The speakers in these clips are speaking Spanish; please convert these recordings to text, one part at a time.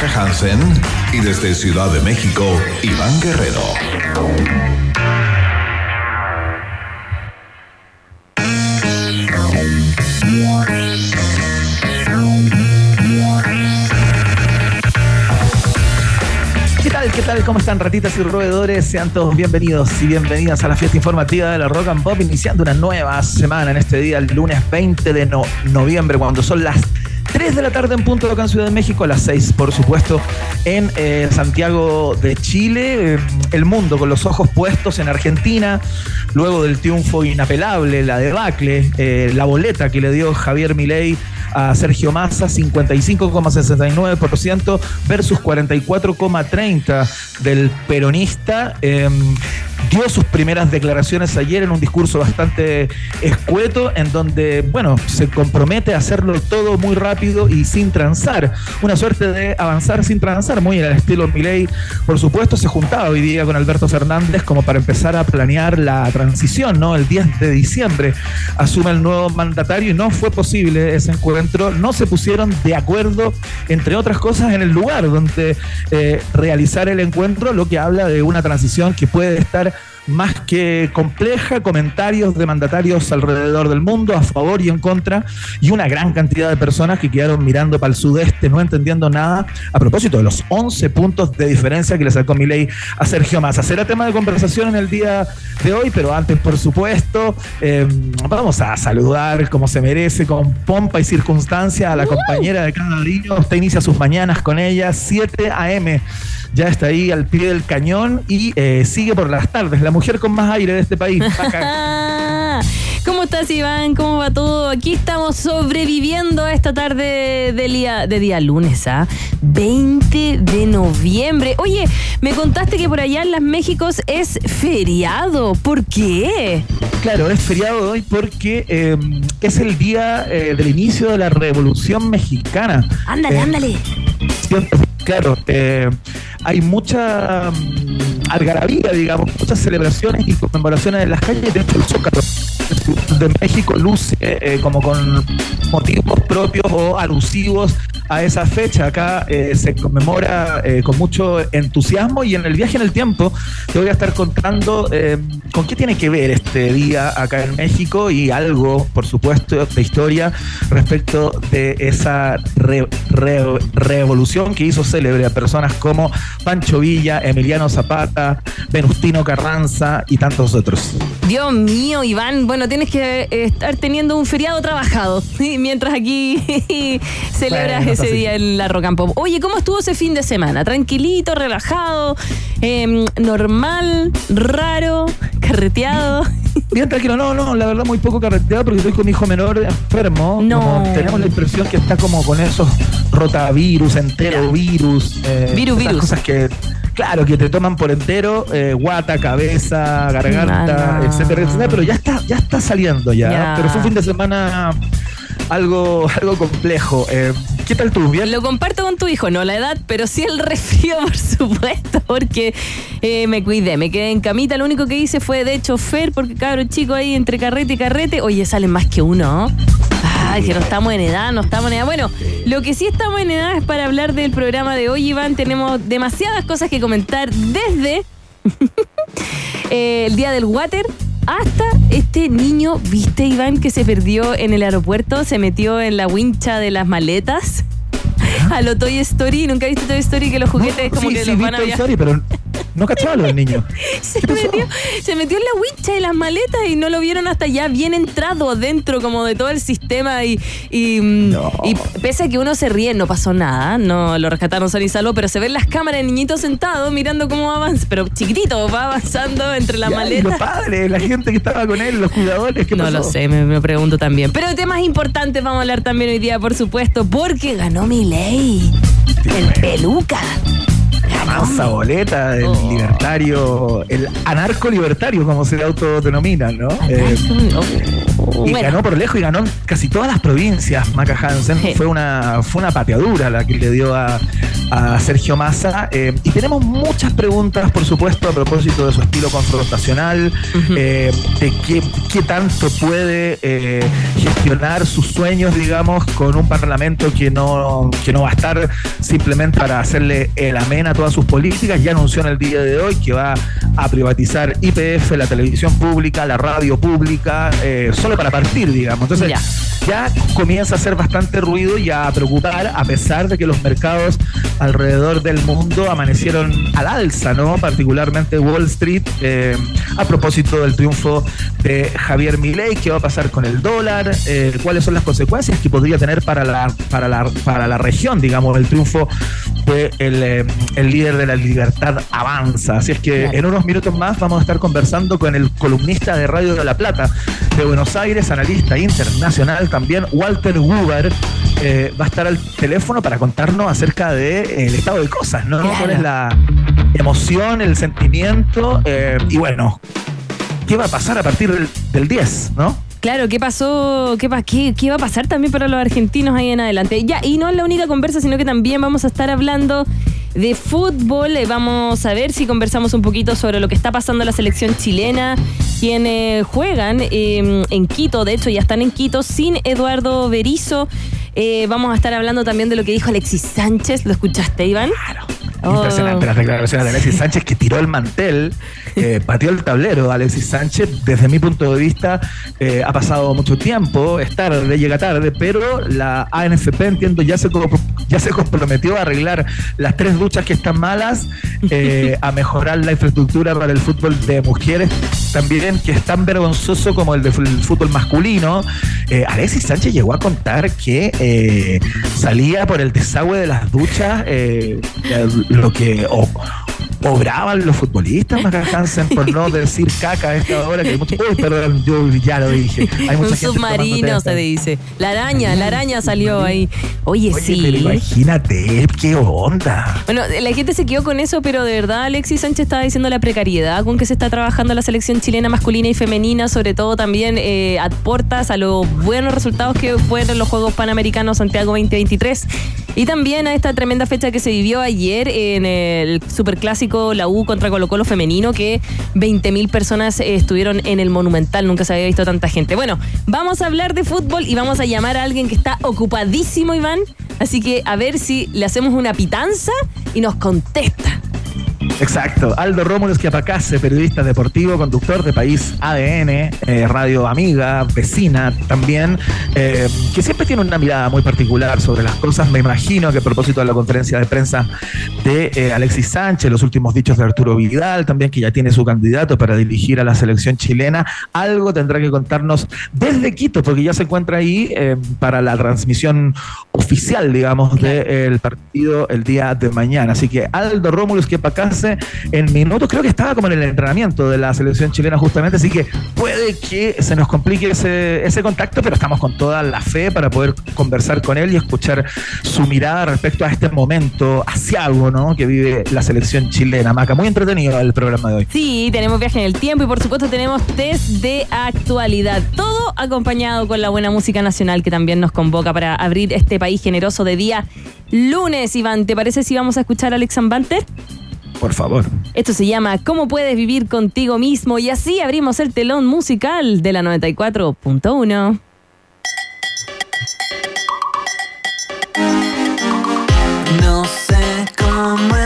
Maca Hansen y desde Ciudad de México, Iván Guerrero. ¿Qué tal? ¿Qué tal? ¿Cómo están ratitas y roedores? Sean todos bienvenidos y bienvenidas a la fiesta informativa de la Rock and Pop, iniciando una nueva semana en este día, el lunes 20 de no- noviembre, cuando son las 3 de la tarde en punto acá en Ciudad de México, a las 6, por supuesto, en eh, Santiago de Chile. Eh, el mundo con los ojos puestos en Argentina, luego del triunfo inapelable, la debacle, eh, la boleta que le dio Javier Milei a Sergio Massa, 55,69% versus 44,30% del peronista. Dio sus primeras declaraciones ayer en un discurso bastante escueto, en donde, bueno, se compromete a hacerlo todo muy rápido y sin transar. Una suerte de avanzar sin transar, muy al estilo Milei. Por supuesto, se juntaba hoy día con Alberto Fernández como para empezar a planear la transición, ¿no? El 10 de diciembre asume el nuevo mandatario y no fue posible ese encuentro. No se pusieron de acuerdo, entre otras cosas, en el lugar donde eh, realizar el encuentro, lo que habla de una transición que puede estar más que compleja, comentarios de mandatarios alrededor del mundo, a favor y en contra, y una gran cantidad de personas que quedaron mirando para el sudeste, no entendiendo nada, a propósito de los 11 puntos de diferencia que le sacó Milei a Sergio Massa. Será tema de conversación en el día de hoy, pero antes, por supuesto, eh, vamos a saludar como se merece, con pompa y circunstancia, a la compañera de cada día. Usted inicia sus mañanas con ella, 7 a.m ya está ahí al pie del cañón y eh, sigue por las tardes, la mujer con más aire de este país. ¿Cómo estás, Iván? ¿Cómo va todo? Aquí estamos sobreviviendo a esta tarde de día, de día lunes, ¿ah? 20 de noviembre. Oye, me contaste que por allá en las Méxicos es feriado. ¿Por qué? Claro, es feriado hoy porque eh, es el día eh, del inicio de la Revolución Mexicana. Ándale, Eh, ándale. Claro, eh, hay mucha mm, algarabía, digamos, muchas celebraciones y conmemoraciones en las calles. De hecho, el Zócalo de México luce eh, como con motivos propios o alusivos a esa fecha. Acá eh, se conmemora eh, con mucho entusiasmo y en el viaje en el tiempo te voy a estar contando eh, con qué tiene que ver este día acá en México y algo, por supuesto, de historia respecto de esa re- re- revolución que hizo célebre a personas como Pancho Villa, Emiliano Zapata, Venustino Carranza y tantos otros. Dios mío, Iván. Bueno, tienes que eh, estar teniendo un feriado trabajado mientras aquí celebras Bueno, ese así. día en la Rock and Pop. Oye, ¿cómo estuvo ese fin de semana? ¿Tranquilito, relajado, em, normal, raro, carreteado? Bien tranquilo, no, no, la verdad muy poco carreteado porque estoy con mi hijo menor enfermo. No. Como tenemos la impresión que está como con esos rotavirus, enterovirus. eh, Virus, virus. cosas que, claro, que te toman por entero, eh, guata, cabeza, garganta, No, no. etcétera, etcétera, pero ya está, ya está saliendo ya. Ya. Pero fue un fin de semana algo, algo complejo. Eh, ¿Qué tal tú? ¿Bien? Lo comparto con tu hijo, no la edad, pero sí el resfrío, por supuesto, porque eh, me cuidé, me quedé en camita. Lo único que hice fue de chofer, porque cabrón chico ahí entre carrete y carrete, oye, salen más que uno. ¿no? Ay, que no estamos en edad, no estamos en edad. Bueno, lo que sí estamos en edad es para hablar del programa de hoy, Iván. Tenemos demasiadas cosas que comentar desde eh, el día del water hasta este niño, viste Iván, que se perdió en el aeropuerto, se metió en la wincha de las maletas. A lo Toy Story, ¿nunca viste Toy Story que los juguetes No, como sí, que sí, los vi van a Toy? Story, pero no cachaba lo del niño. Se metió, se metió en la wincha de las maletas y no lo vieron hasta ya bien entrado dentro como de todo el sistema y, y, mm, No. y pese a que uno se ríe, no pasó nada, no lo rescataron sano y salvo, pero se ven las cámaras de niñito sentado mirando cómo avanza, pero chiquitito, va avanzando entre las Ya, y maletas. los padres, la gente que estaba con él, los cuidadores, ¿qué No pasó? lo sé, me, me pregunto también. Pero de temas importantes vamos a hablar también hoy día, por supuesto, porque ganó mi ley. El peluca. Boleta, el Oh. libertario, el anarco libertario, como se autodenomina, ¿no? Eh, Oh, y bueno. ganó por lejos y ganó en casi todas las provincias, Maca Hansen. Sí. Fue una, fue una pateadura la que le dio a, a Sergio Massa. Eh, y tenemos muchas preguntas, por supuesto, a propósito de su estilo confrontacional, eh, de qué, qué, tanto puede eh, gestionar sus sueños, digamos, con un parlamento que no, que no va a estar simplemente para hacerle el amén a todas sus políticas. Ya anunció en el día de hoy que va a privatizar IPF, la televisión pública, la radio pública, solo para partir, digamos. Entonces, ya comienza a hacer bastante ruido y a preocupar, a pesar de que los mercados alrededor del mundo amanecieron al alza, ¿no? Particularmente Wall Street, eh, a propósito del triunfo de Javier Milei, qué va a pasar con el dólar, eh, cuáles son las consecuencias que podría tener para la, para la, para la región, digamos, el triunfo de el, eh, el líder de la libertad avanza. Así es que en unos minutos más vamos a estar conversando con el columnista de Radio de la Plata de Buenos Aires, analista internacional también, Walter Huber, va a estar al teléfono para contarnos acerca del de, estado de cosas, ¿no? ¿Cuál es la emoción, el sentimiento? y bueno, qué va a pasar a partir del, 10, ¿no? Claro, ¿qué pasó? ¿Qué, qué, ¿Qué, va a pasar también para los argentinos ahí en adelante? Ya, y no es la única conversa, sino que también vamos a estar hablando de fútbol. Eh, vamos a ver si conversamos un poquito sobre lo que está pasando en la selección chilena, quienes juegan em, en Quito, de hecho ya están en Quito, sin Eduardo Berizo. Eh, vamos a estar hablando también de lo que dijo Alexis Sánchez. ¿Lo escuchaste, Iván? Claro. Impresionante las declaraciones de Alexis Sánchez que tiró el mantel, eh, pateó el tablero. Alexis Sánchez, desde mi punto de vista, eh, ha pasado mucho tiempo, es tarde, llega tarde, pero la ANFP, entiendo, ya se, ya se comprometió a arreglar las tres duchas que están malas, eh, a mejorar la infraestructura para el fútbol de mujeres, también que es tan vergonzoso como el del fútbol masculino. Alexis Sánchez llegó a contar que salía por el desagüe de las duchas lo que obraban los futbolistas, Hansen, por no decir caca a esta hora, que hay mucho, uy, perdón, yo ya lo dije. Hay mucha Un submarino se dice. La araña, la araña salió ahí. Oye, sí. Pero imagínate, qué onda. Bueno, la gente se quedó con eso, pero de verdad Alexis Sánchez estaba diciendo la precariedad con que se está trabajando la selección chilena masculina y femenina, sobre todo también eh, aportas a los buenos resultados que fueron los Juegos Panamericanos Santiago 2023 y también a esta tremenda fecha que se vivió ayer en el Superclásico la U contra Colo Colo femenino, que 20.000 personas estuvieron en el Monumental, nunca se había visto tanta gente. Bueno, vamos a hablar de fútbol y vamos a llamar a alguien que está ocupadísimo, Iván. Así que a ver si le hacemos una pitanza y nos contesta. Exacto. Aldo Rómulo Esquiapacase, periodista deportivo, conductor de País ADN, eh, radio amiga, vecina también, eh, que siempre tiene una mirada muy particular sobre las cosas. Me imagino que a propósito de la conferencia de prensa de eh, Alexis Sánchez, los últimos dichos de Arturo Vidal, también que ya tiene su candidato para dirigir a la selección chilena, algo tendrá que contarnos desde Quito, porque ya se encuentra ahí para la transmisión oficial, digamos, del partido el día de mañana. Así que Aldo Rómulo Esquiapacase en minutos. Creo que estaba como en el entrenamiento de la selección chilena justamente, así que puede que se nos complique ese, ese contacto, pero estamos con toda la fe para poder conversar con él y escuchar su mirada respecto a este momento algo ¿no? Que vive la selección chilena. Maca, muy entretenido el programa de hoy. Sí, tenemos viaje en el tiempo y por supuesto tenemos test de actualidad. Todo acompañado con la buena música nacional que también nos convoca para abrir este país generoso de día lunes, Iván. ¿Te parece si vamos a escuchar a Alex? Por favor. Esto se llama ¿Cómo puedes vivir contigo mismo? Y así abrimos el telón musical de la 94.1. No sé cómo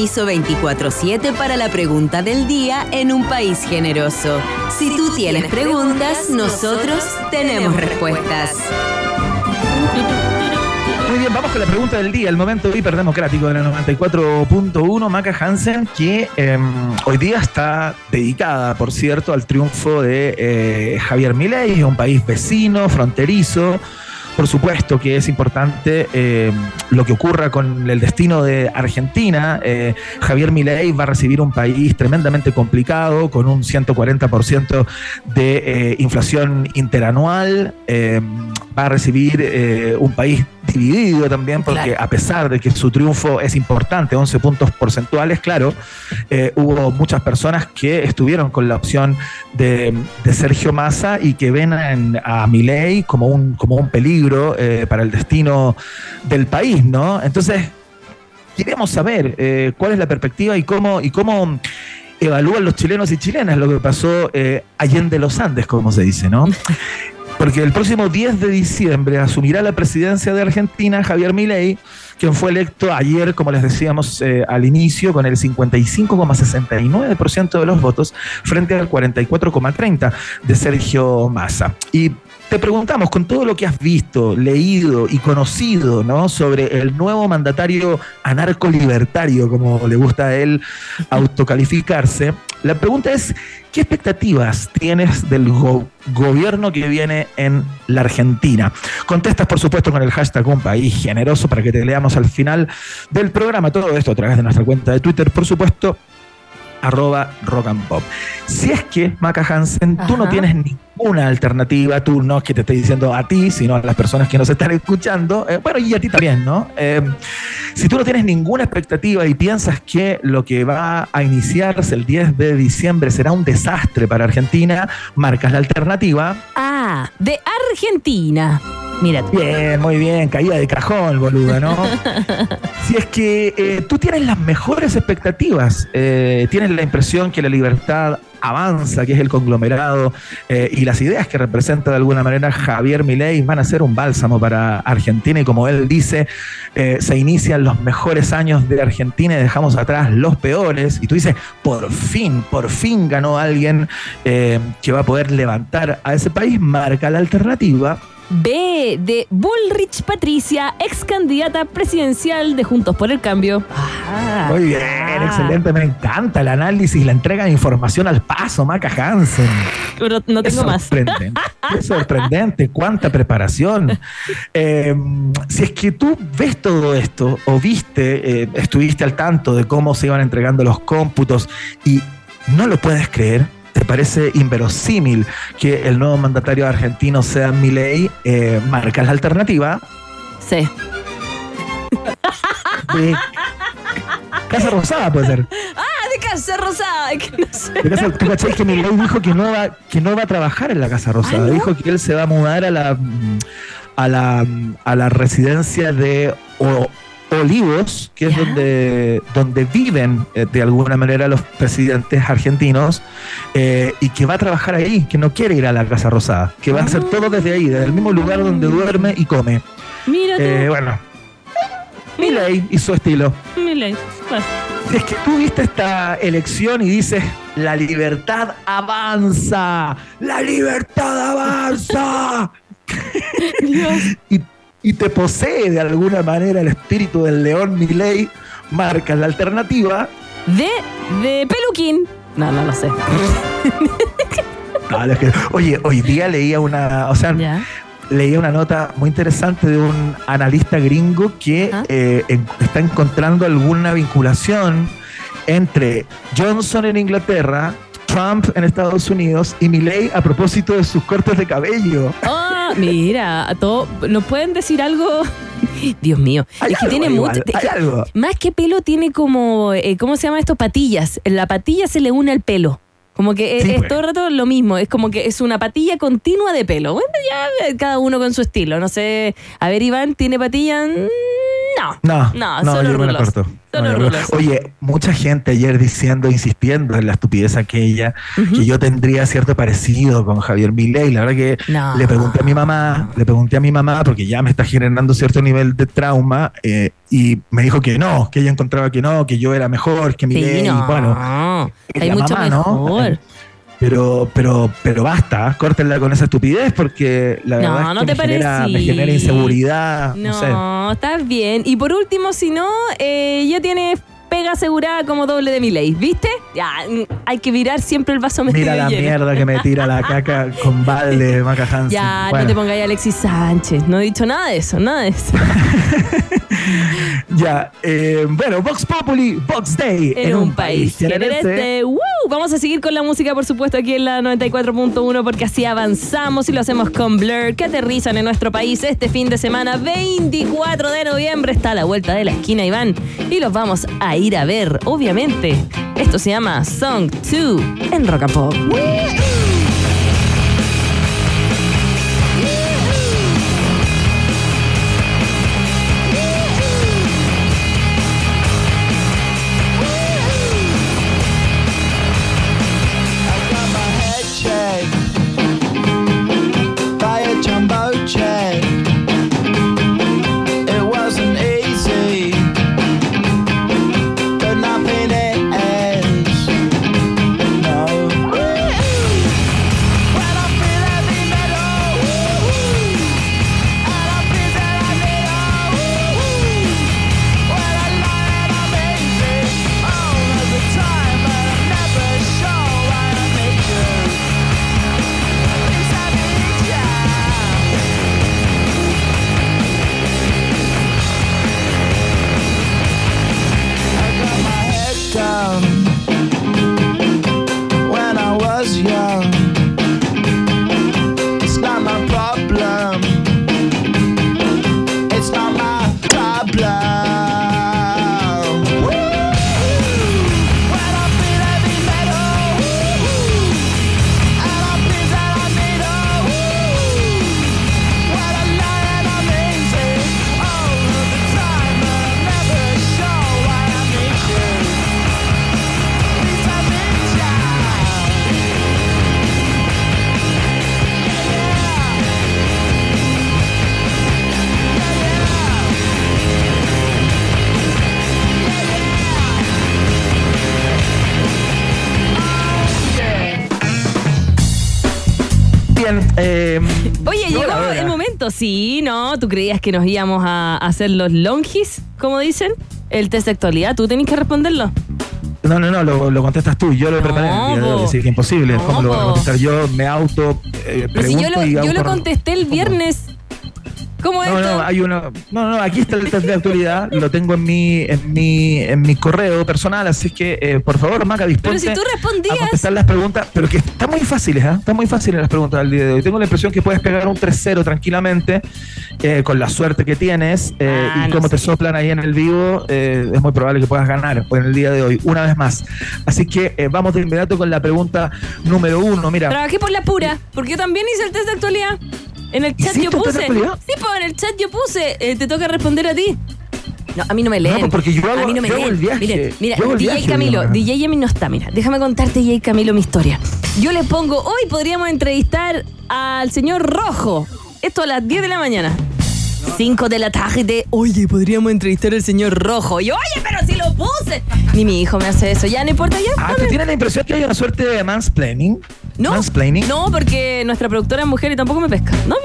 permiso 24/7 para la pregunta del día en un país generoso. Si tú tienes preguntas, nosotros tenemos respuestas. Muy bien, vamos con la pregunta del día, el momento hiperdemocrático de la 94.1, Maca Hansen, que eh, hoy día está dedicada, por cierto, al triunfo de eh, Javier Milei, un país vecino, fronterizo. Por supuesto que es importante eh, lo que ocurra con el destino de Argentina. Eh, Javier Milei va a recibir un país tremendamente complicado, con un 140% de eh, inflación interanual. Eh, va a recibir un país dividido también, porque Claro. a pesar de que su triunfo es importante, 11 puntos porcentuales, claro, eh, hubo muchas personas que estuvieron con la opción de, de Sergio Massa y que ven en- a Milei como un, como un peligro eh, para el destino del país, ¿no? Entonces, queríamos saber eh, cuál es la perspectiva y cómo, y cómo evalúan los chilenos y chilenas lo que pasó eh, allende los Andes, como se dice, ¿no? Porque el próximo 10 de diciembre asumirá la presidencia de Argentina Javier Milei, quien fue electo ayer, como les decíamos eh, al inicio, con el 55,69% de los votos frente al 44,30% de Sergio Massa. Y te preguntamos, con todo lo que has visto, leído y conocido ¿no? sobre el nuevo mandatario anarco-libertario, como le gusta a él autocalificarse, la pregunta es, ¿qué expectativas tienes del go- gobierno que viene en la Argentina? Contestas, por supuesto, con el hashtag Un País Generoso para que te leamos al final del programa. Todo esto a través de nuestra cuenta de Twitter, por supuesto, arroba rock and pop. Si es que, Maca Hansen, tú no tienes ninguna alternativa, tú no es que te esté diciendo a ti, sino a las personas que nos están escuchando, eh, bueno, y a ti también, ¿no? Eh, si tú no tienes ninguna expectativa y piensas que lo que va a iniciarse el 10 de diciembre será un desastre para Argentina, marcas la alternativa. Ah, de Argentina. Mira. Bien, muy bien, caída de cajón, boluda, ¿no? si es que eh, tú tienes las mejores expectativas, eh, tienes la impresión que la libertad avanza, que es el conglomerado, eh, y las ideas que representa de alguna manera Javier Milei van a ser un bálsamo para Argentina, y como él dice, se inician los mejores años de Argentina y dejamos atrás los peores, y tú dices, por fin, por fin ganó alguien que va a poder levantar a ese país, marca la alternativa B de Bullrich Patricia, ex candidata presidencial de Juntos por el Cambio. Ah, Muy bien, ah. excelente. Me encanta el análisis, la entrega de información al paso, Maca Hansen. Pero no Es tengo más. sorprendente. Es sorprendente. Cuánta preparación. Eh, si es que tú ves todo esto o viste, eh, estuviste al tanto de cómo se iban entregando los cómputos y no lo puedes creer. ¿Te parece inverosímil que el nuevo mandatario argentino sea Milei? Eh, marca la alternativa Sí. de Casa Rosada, puede ser. Ah, de Casa Rosada. que no sé. De casa- ¿Tú cachai que Milei dijo que no va, que no va a trabajar en la Casa Rosada? Ah, ¿no? Dijo que él se va a mudar a la a la, a la residencia de O- Olivos, que es donde, donde viven eh, de alguna manera los presidentes argentinos, eh, y que va a trabajar ahí, que no quiere ir a la Casa Rosada, que va a hacer Ah. todo desde ahí, desde el mismo lugar donde duerme y come. Mira. Eh, bueno, Milei y su estilo. Milei. Bueno, Si es que tú viste esta elección y dices, la libertad avanza, la libertad avanza, Dios. y, y te posee de alguna manera el espíritu del león Milei, marcas la alternativa. De, de Peluquín. No, no lo sé. No, es que- oye, hoy día leía una, o sea, leía una nota muy interesante de un analista gringo que eh, en- está encontrando alguna vinculación entre Johnson en Inglaterra, Trump en Estados Unidos y Milley a propósito de sus cortes de cabello. Oh, mira, a todo, ¿nos pueden decir algo? Dios mío, Hay es que algo tiene mucho. Más que pelo, tiene como, eh, ¿cómo se llama esto? Patillas. La patilla se le une al pelo. Como que es, Sí, es pues. todo el rato lo mismo. Es como que es una patilla continua de pelo. Bueno, ya eh, cada uno con su estilo. No sé. A ver, Iván, ¿tiene patilla? Mm, No. No, No, no, solo yo me la rulos. corto. Solo rulos. Oye, mucha gente ayer diciendo, insistiendo en la estupidez aquella, que yo tendría cierto parecido con Javier Milei. La verdad que No. le pregunté a mi mamá, le pregunté a mi mamá, porque ya me está generando cierto nivel de trauma, eh, y me dijo que no, que ella encontraba que no, que yo era mejor que Milei. Sí, no. Bueno, Hay mucho mamá, ¿no? Pero, pero, pero basta, córtenla con esa estupidez porque la No, verdad es no que te me, genera, me parecí. genera inseguridad. No, sé. No, estás bien. Y por último, si no, eh, ya tienes pega asegurada como doble de mi ley, ¿viste? Ya, hay que mirar siempre el vaso medio Mira la lleno. mierda que me tira la caca con balde, Maca Hansen. Ya, Bueno, no te pongáis Alexis Sánchez. No he dicho nada de eso, nada de eso. Ya, eh, bueno, Vox Populi, Vox Day. en un país genereste. ¡Woo! Vamos a seguir con la música, por supuesto, aquí en la 94.1 porque así avanzamos y lo hacemos con Blur, que aterrizan en nuestro país este fin de semana, 24 de noviembre. Está a la vuelta de la esquina, Iván, y los vamos a ir a ver, obviamente. Esto se llama Song 2 en Rock and Pop. Bien. eh, Oye, no, llegó el momento. Sí, ¿no? ¿Tú creías que nos íbamos a hacer los longis, como dicen? El test de actualidad. ¿Tú tenés que responderlo? No, no, no, lo, lo contestas tú. Yo lo No, preparé que imposible. No, ¿Cómo lo voy a contestar yo? Me auto eh, Pero si yo lo, y yo lo auto- contesté el viernes. ¿Cómo es No, esto? no, hay uno. No, no, aquí está el test de actualidad. lo tengo en mi, en mi, en mi correo personal, así que eh, por favor, Maca, Pero disponte si tú a respondías. contestar las preguntas, pero que están muy fáciles, ¿eh? Están muy fáciles las preguntas del día de hoy. Tengo la impresión que puedes pegar un 3-0 tranquilamente, eh, con la suerte que tienes, eh, Ah, y no como te soplan ahí en el vivo, es muy probable que puedas ganar en el día de hoy, una vez más. Así que vamos de inmediato con la pregunta número uno. Mira, Trabajé por la pura, porque yo también hice el test de actualidad. En el chat ¿Hiciste yo puse. Sí, pues en el chat yo puse. eh, te toca responder a ti. No, a mí no me leen. pues porque yo hago- a mí no me yo hago leen. el viaje. Miren, mira, Yo hago el DJ viaje, Camilo. DJ Yemi no está, mira. Déjame contarte, DJ Camilo, mi historia. Yo le pongo, hoy podríamos entrevistar al señor Rojo. Esto a las 10 de la mañana. 5 de la tarde. Oye, podríamos entrevistar al señor Rojo. Y yo, oye, pero si lo puse. Ni mi hijo me hace eso. Ya no importa, ya. ah, dame. ¿tú tienes la impresión que hay una suerte de mansplaining? No, Mansplaining. no, porque nuestra productora es mujer y tampoco me pesca. No,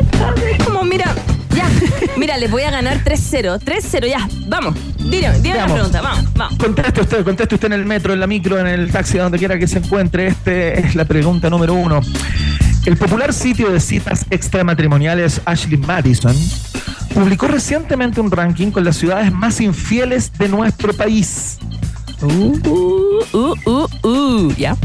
es como, mira, ya. Mira, les voy a ganar 3-0. 3-0, ya. Vamos. Dime, dime la pregunta. Vamos, vamos. Conteste usted, conteste usted en el metro, en la micro, en el taxi, donde quiera que se encuentre. Este es la pregunta número uno. El popular sitio de citas extramatrimoniales Ashley Madison publicó recientemente un ranking con las ciudades más infieles de nuestro país. Uh, uh, uh, uh. Ya.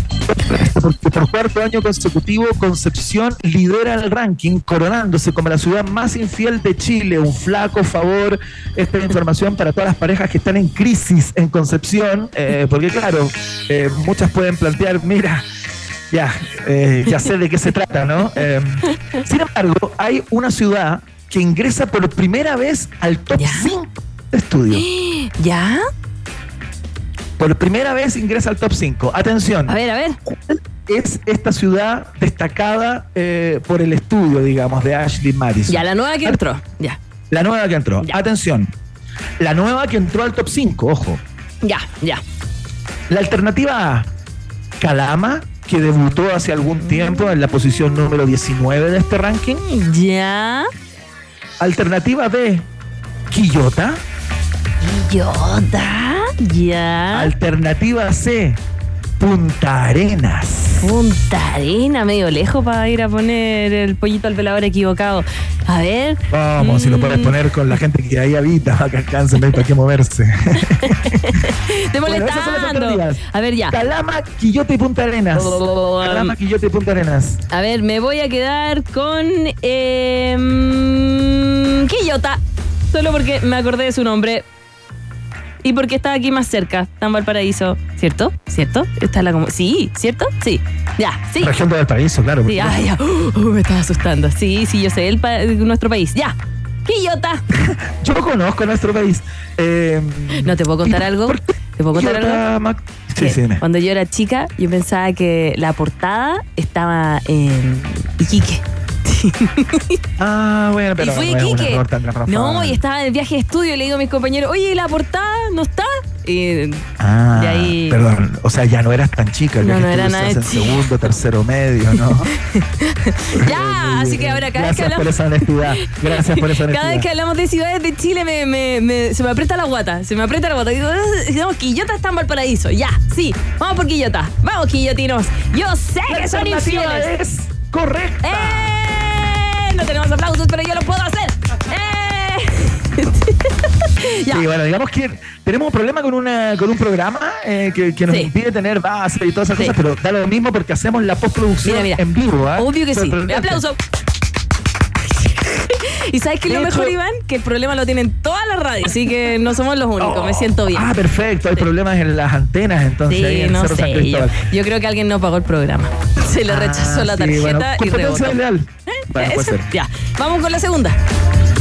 Porque por cuarto año consecutivo, Concepción lidera el ranking, coronándose como la ciudad más infiel de Chile. Un flaco favor. Esta es información para todas las parejas que están en crisis en Concepción, eh, porque claro, eh, muchas pueden plantear, mira. Ya, eh, ya sé de qué se trata, ¿no? Sin embargo, hay una ciudad que ingresa por primera vez al top ¿Ya? 5 de estudio. ¿Ya? Por primera vez ingresa al top 5. Atención. A ver, a ver. ¿Cuál es esta ciudad destacada eh, por el estudio, digamos, de Ashley Madison? Ya, la nueva que entró. Ya. La nueva que entró. Ya. Atención. La nueva que entró al top 5, ojo. Ya, ya. La alternativa A, Calama, que debutó hace algún tiempo en la posición número 19 de este ranking. Ya. Alternativa B, Quillota. Yoda. Ya. Alternativa C, Punta Arenas. Punta Arena, medio lejos para ir a poner el pollito al velador equivocado. A ver. Vamos, si lo puedes Mm, poner con la gente que ahí habita, que alcancen, para qué moverse. Bueno, las molestando. alternativas. A ver, ya. Calama, Quillota y Punta Arenas. Calama, Quillota y Punta Arenas. A ver, me voy a quedar con eh, Quillota. Solo porque me acordé de su nombre. Y porque está aquí más cerca, en Valparaíso. ¿Cierto? ¿Cierto? Está la como. Sí, ¿cierto? Sí. Ya, sí. Región de Valparaíso, claro. Sí, ay, ya. Uh, uh, me estaba asustando. Sí, sí, yo sé, el pa- nuestro país. Ya. Quillota. Yo conozco nuestro país. Eh, ¿No te puedo contar ¿y algo? por ¿Te puedo contar Quillota, algo? Mac? Sí, sí, dime. Cuando yo era chica, yo pensaba que la portada estaba en Iquique. Ah, bueno, pero y fui no garrafal. No, y estaba en el viaje de estudio y le digo a mis compañeros, oye, ¿y la portada no está? Y, Ah, de ahí- perdón. O sea, ya no eras tan chica. No, no era nada en segundo, tercero, medio, ¿no? ya, así que ahora cada vez que Gracias por hablamos... esa honestidad. Gracias por esa honestidad. Cada vez que hablamos de ciudades de Chile me, me- me- se me aprieta la guata, se me aprieta la guata. Digo, "Ah, no, Quillota está en Valparaíso. Ya, sí, vamos por Quillota. Vamos, Quillotinos. Yo sé La que son infieles. es correcta. ¡Eh! No tenemos aplausos, pero yo lo puedo hacer. ¡Eh! ya. Sí, bueno, digamos que tenemos un problema con, una, con un programa eh, que, que nos Sí. impide tener base y todas esas Sí. cosas, pero da lo mismo porque hacemos la postproducción Mira, mira. en vivo. ¿ah? Obvio que sí. Aplauso. ¿Y sabes qué es lo mejor, Iván? Que el problema lo tienen todas las radios, así que no somos los únicos. Me siento bien. Ah, perfecto. Hay problemas en las antenas, entonces, ahí Sí, en no Cerro sé. Yo, Cristóbal. yo creo que alguien no pagó el programa. Se le Ah, rechazó la sí, tarjeta bueno, y rebotó. desleal. Bueno, Eso. Ya. Vamos con la segunda.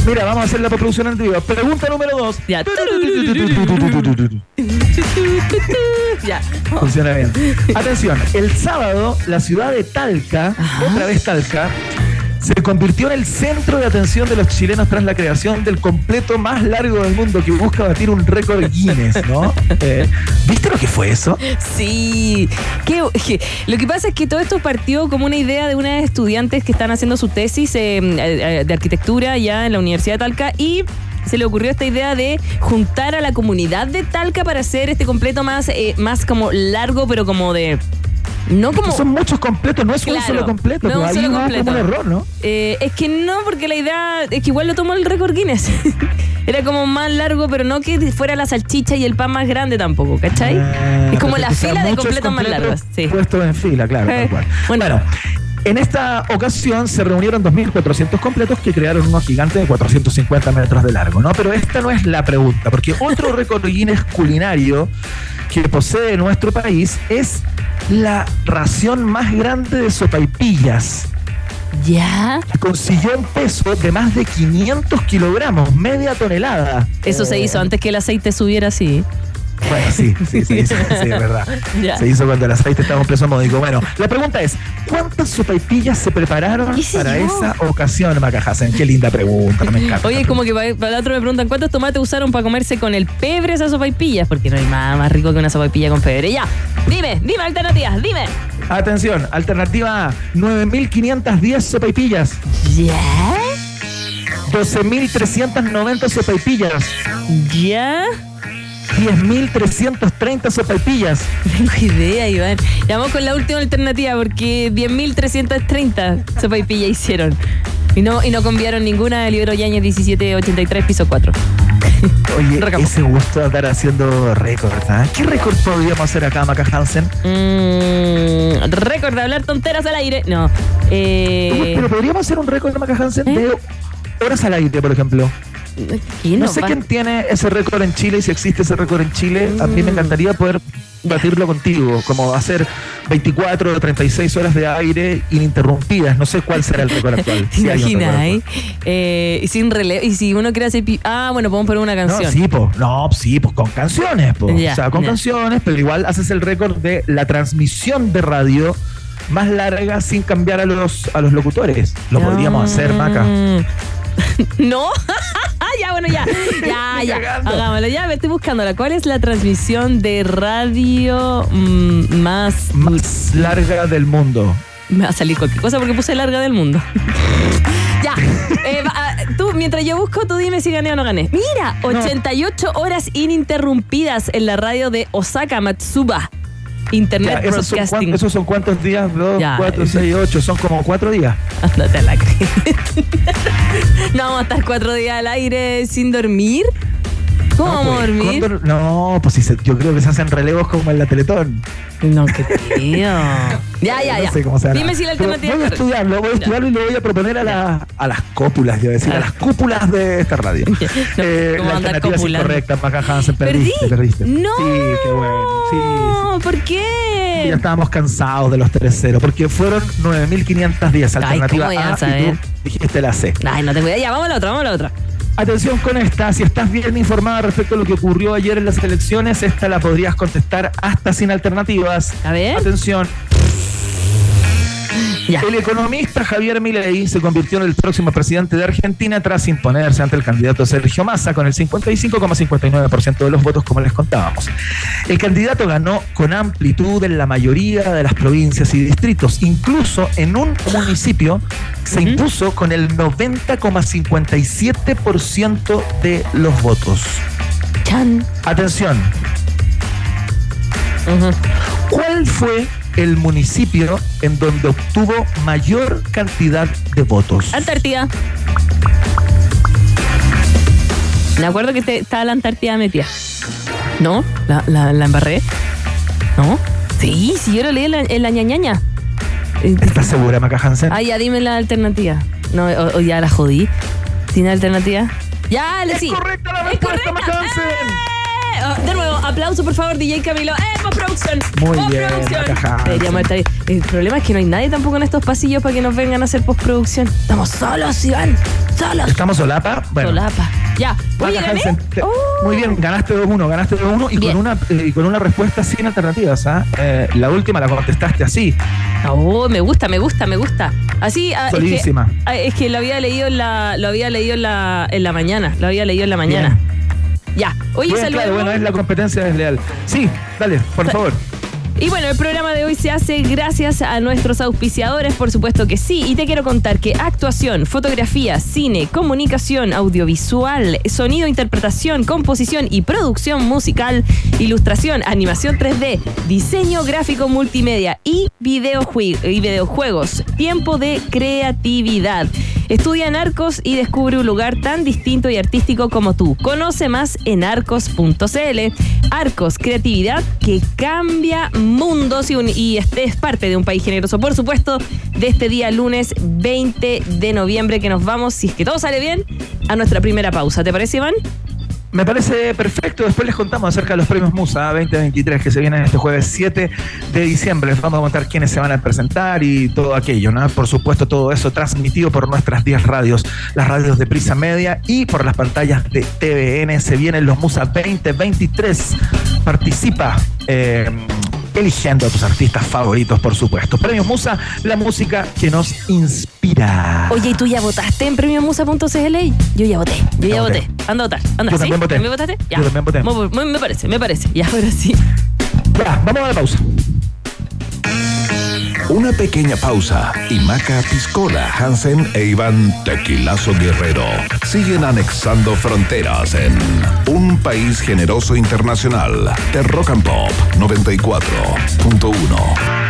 Mira, vamos a hacer la postproducción en vivo. Pregunta número dos. Ya. Ya. Funciona bien. Atención, el sábado la ciudad de Talca, Ajá. otra vez Talca, se convirtió en el centro de atención de los chilenos tras la creación del completo más largo del mundo que busca batir un récord Guinness, ¿no? Eh, ¿Viste lo que fue eso? Sí. ¿Qué- qué- lo que pasa es que todo esto partió como una idea de unas estudiantes que están haciendo su tesis eh, eh, de arquitectura ya en la Universidad de Talca y se le ocurrió esta idea de juntar a la comunidad de Talca para hacer este completo más, eh, más como largo, pero como de... No como... Son muchos completos, no es un solo completo. no pues un solo completo. como un error, ¿no? Eh, es que no, porque la idea es que igual lo tomó el récord Guinness. Era como más largo, pero no que fuera la salchicha y el pan más grande tampoco, ¿cachai? Ah, es como la fila de completos más largos. Sí. Puestos en fila, claro, Eh, bueno. Bueno, en esta ocasión se reunieron 2.400 completos que crearon unos gigantes de 450 metros de largo, ¿no? Pero esta no es la pregunta, porque otro récord Guinness culinario que posee nuestro país es la ración más grande de sopaipillas. ¿Ya? consiguió un peso de más de 500 kilogramos, media tonelada. Eso se hizo antes que el aceite subiera así. Bueno, sí, sí, sí, sí, sí, es verdad. Ya. Se hizo cuando el aceite estaba un precio módico. Bueno, la pregunta es, ¿cuántas sopaipillas se prepararon ¿Qué sé para yo? esa ocasión, Maca Hassan? Qué linda pregunta, me encanta. Oye, como que para, para el otro me preguntan cuántos tomates usaron para comerse con el pebre esas sopaipillas, porque no hay nada más rico que una sopaipilla con pebre. Ya, dime, dime alternativas, dime. Atención, alternativa A, 9.510 sopaipillas, ¿Ya? 12.390 sopaipillas, ¿Ya? 10.330 sopaipillas. No tengo idea, Iván. Ya vamos con la última alternativa porque 10.330 sopaipilla hicieron. Y no, y no conviaron ninguna del libro Yañez 1783, piso 4. Oye, Recamo. ese gusto de andar haciendo récords, ¿ah? ¿Qué récord podríamos hacer acá, Maca Hansen? Mm, récord de hablar tonteras al aire. No. Eh, Pero podríamos hacer un récord, Maca Hansen, ¿Eh? de horas al aire, por ejemplo. ¿Quién No sé va- quién tiene ese récord en Chile y si existe ese récord en Chile. A Mm. mí me encantaría poder batirlo contigo, como hacer 24 o 36 horas de aire ininterrumpidas. No sé cuál será el récord actual. ¿Te Si hay un récord imaginas, eh? Eh, y sin relevo. Y si uno quiere hacer. pi- Ah, bueno, podemos poner una No, canción. sí, pues, no, sí, pues con canciones, po. O sea, con canciones, pero igual haces el récord de la transmisión de radio más larga sin cambiar a los a los locutores. Lo podríamos hacer, Maca. ¿No? ya, bueno, ya. Ya, ya. cagando. Hagámoslo. Ya, me estoy buscándola. ¿Cuál es la transmisión de radio mm, más. Más larga del mundo. Me va a salir cualquier cosa porque puse larga del mundo. ya. eh, va, ah, tú, mientras yo busco, tú dime si gané o no gané. Mira, 88 horas ininterrumpidas en la radio de Osaka Matsuba. Internet Ya, esos, son Broadcasting. cuan- esos son cuántos días, dos, Ya, cuatro, eso. seis, ocho, son como cuatro días. Ándate a la cresta. No vamos a cuatro días al aire sin dormir. ¿Cómo No, pues, dormir? ¿cuándo- no, pues se- yo creo que se hacen relevos como en la Teletón. No, qué tío. Ya, ya, No ya. sé cómo se. Dime si la alternativa Voy a estudiarlo, voy a Ya. estudiarlo y lo voy a proponer a, la- a las cópulas, yo decir, a las cúpulas de esta radio. No, Eh, ¿cómo la alternativa es copulando? incorrecta, Maca Hansen, ¿Perdí? perdiste, perdiste. No. Sí, qué bueno. Sí, sí. ¿Por qué? Ya estábamos cansados de los 3-0, porque fueron 9.510 Ay, alternativa ¿cómo iban a A y tú dijiste la C. Ay, no tengo idea. Ya, vamos a la otra, vamos a la otra. Atención con esta, si estás bien informada respecto a lo que ocurrió ayer en las elecciones, esta la podrías contestar hasta sin alternativas. A ver. Atención, Ya. el economista Javier Milei se convirtió en el próximo presidente de Argentina tras imponerse ante el candidato Sergio Massa con el 55,59% de los votos, como les contábamos. El candidato ganó con amplitud en la mayoría de las provincias y distritos, incluso en un municipio se impuso con el 90,57% de los votos. Chan. Atención. ¿cuál fue el municipio en donde obtuvo mayor cantidad de votos? Antártida. Me acuerdo que te- estaba la Antártida metida. ¿No? ¿La, la, la embarré? ¿No? Sí, sí, yo lo leí en la, en la ñañaña. Eh, ¿Estás segura, Maca Hansen? Ah, ya, dime la alternativa. No, o, o ya la jodí. ¿Sin alternativa? Ya, le ¡Es sí. correcta la ¡Es respuesta, correcta! Maca Hansen! ¡Eh! Oh, de nuevo, aplauso por favor, DJ Camilo. ¡Eh, postproducción! Muy bien, Postproducción. Hansen. Deberíamos estar ahí. El problema es que no hay nadie tampoco en estos pasillos para que nos vengan a hacer postproducción. Estamos solos, Iván. Solos. ¿Estamos solapa? Bueno, Solapa. Ya. Oye, te- Oh. Muy bien, ganaste 2-1, ganaste 2-1 y Bien. con, una, eh, y con una respuesta sin alternativas. ¿ah? Eh, la última la contestaste así. Oh, me gusta, me gusta, me gusta. Así, ah, es que, Solidísima. ah, es que lo había leído en la, lo había leído en la, en la mañana. Lo había leído en la mañana. Ya. Oye, Bueno, saludemos. claro, bueno, es la competencia desleal. Sí, dale, por Sa- favor. Y bueno, el programa de hoy se hace gracias a nuestros auspiciadores, por supuesto que sí. Y te quiero contar que actuación, fotografía, cine, comunicación, audiovisual, sonido, interpretación, composición y producción musical, ilustración, animación 3D, diseño gráfico multimedia y, videojuegos. Tiempo de creatividad. Estudia en Arcos y descubre un lugar tan distinto y artístico como tú. Conoce más en arcos.cl. Arcos, creatividad que cambia mundos y, un- y este es parte de un país generoso, por supuesto, de este día lunes 20 de noviembre que nos vamos, si es que todo sale bien, a nuestra primera pausa. ¿Te parece, Iván? Me parece perfecto. Después les contamos acerca de los premios Musa 2023 que se vienen este jueves 7 de diciembre. Les vamos a contar quiénes se van a presentar y todo aquello, ¿no? Por supuesto, todo eso transmitido por nuestras 10 radios, las radios de Prisa Media y por las pantallas de TVN. Se vienen los Musa 2023. Participa. eh, eligiendo a tus artistas favoritos, por supuesto. Premios Musa, la música que nos inspira. Oye, ¿y tú ya votaste en premiomusa.cl? Yo ya voté, yo ya Ya voté. voté. Anda a votar, anda. Yo ¿sí? también voté. ¿También votaste? Ya. Yo también voté. Muy- me parece, me parece. Ya, ahora sí. Ya, vamos a la pausa. Una pequeña pausa y Maca Piscola, Hansen e Iván Tequilazo Guerrero siguen anexando fronteras en un país generoso internacional de Rock and Pop 94.1.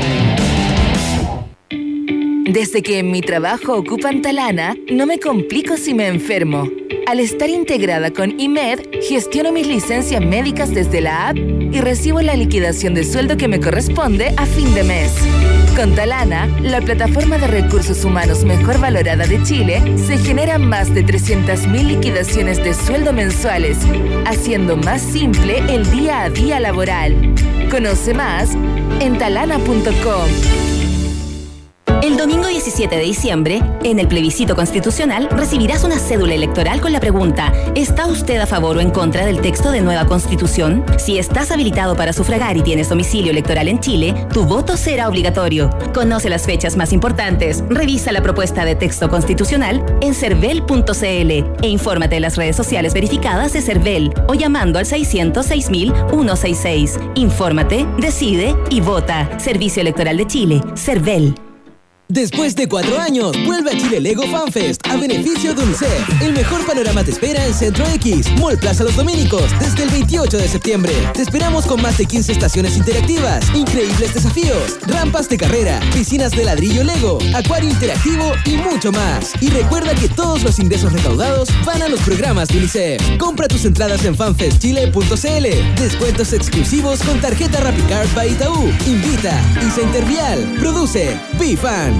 Yeah. Desde que en mi trabajo ocupan Talana, no me complico si me enfermo. Al estar integrada con IMED, gestiono mis licencias médicas desde la app y recibo la liquidación de sueldo que me corresponde a fin de mes. Con Talana, la plataforma de recursos humanos mejor valorada de Chile, se generan más de 300.000 liquidaciones de sueldo mensuales, haciendo más simple el día a día laboral. Conoce más en talana.com. El domingo 17 de diciembre, en el plebiscito constitucional, recibirás una cédula electoral con la pregunta ¿Está usted a favor o en contra del texto de nueva constitución? Si estás habilitado para sufragar y tienes domicilio electoral en Chile, tu voto será obligatorio. Conoce las fechas más importantes, revisa la propuesta de texto constitucional en cervel.cl e infórmate en las redes sociales verificadas de Cervel o llamando al 606.166. Infórmate, decide y vota. Servicio Electoral de Chile, Cervel. Después de cuatro años, vuelve a Chile Lego FanFest a beneficio de UNICEF. El mejor panorama te espera en Centro X, Mall Plaza Los Dominicos, desde el 28 de septiembre. Te esperamos con más de 15 estaciones interactivas, increíbles desafíos, rampas de carrera, piscinas de ladrillo Lego, acuario interactivo y mucho más. Y recuerda que todos los ingresos recaudados van a los programas de UNICEF. Compra tus entradas en fanfestchile.cl. Descuentos exclusivos con tarjeta RappiCard by Itaú. Invita y Intervial. Produce BeFan.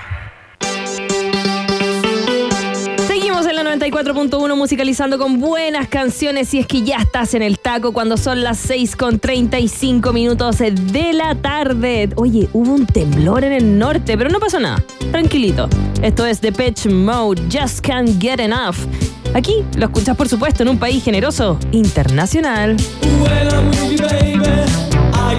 94.1 musicalizando con buenas canciones y es que ya estás en el taco cuando son las 6 con 35 minutos de la tarde. Oye, hubo un temblor en el norte, pero no pasó nada. Tranquilito. Esto es The Pitch Mode, Just Can't Get Enough. Aquí lo escuchas por supuesto en un país generoso internacional. When I'm with you, baby, I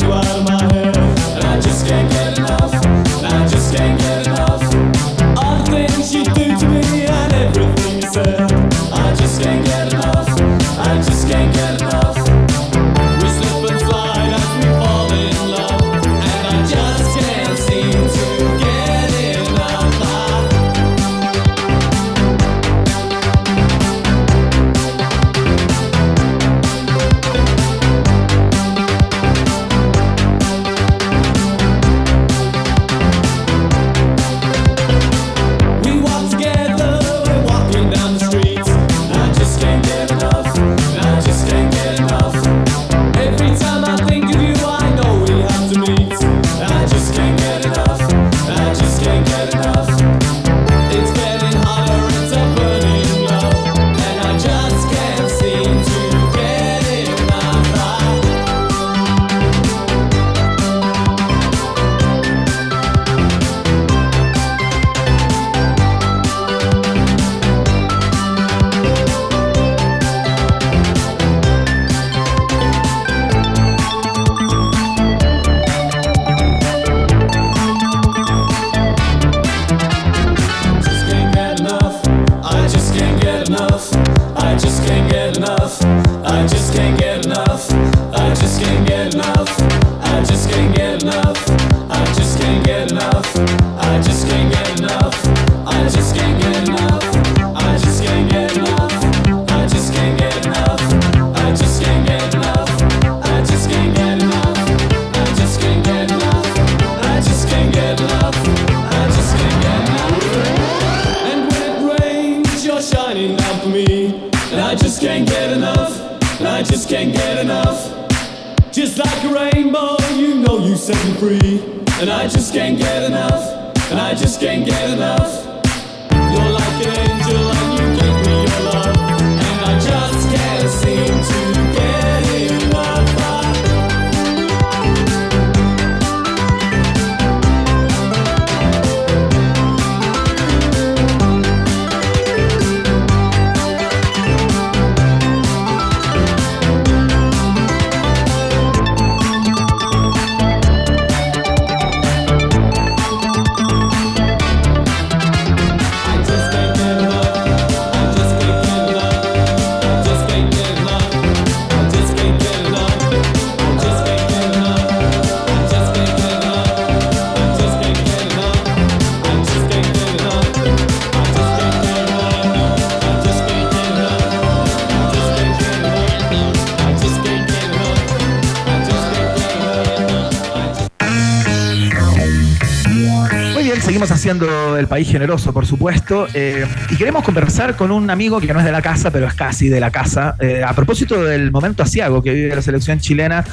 I just can't get enough. Haciendo el país generoso, por supuesto, eh, y queremos conversar con un amigo que no es de la casa, pero es casi de la casa, eh, a propósito del momento asiago que vive la selección chilena,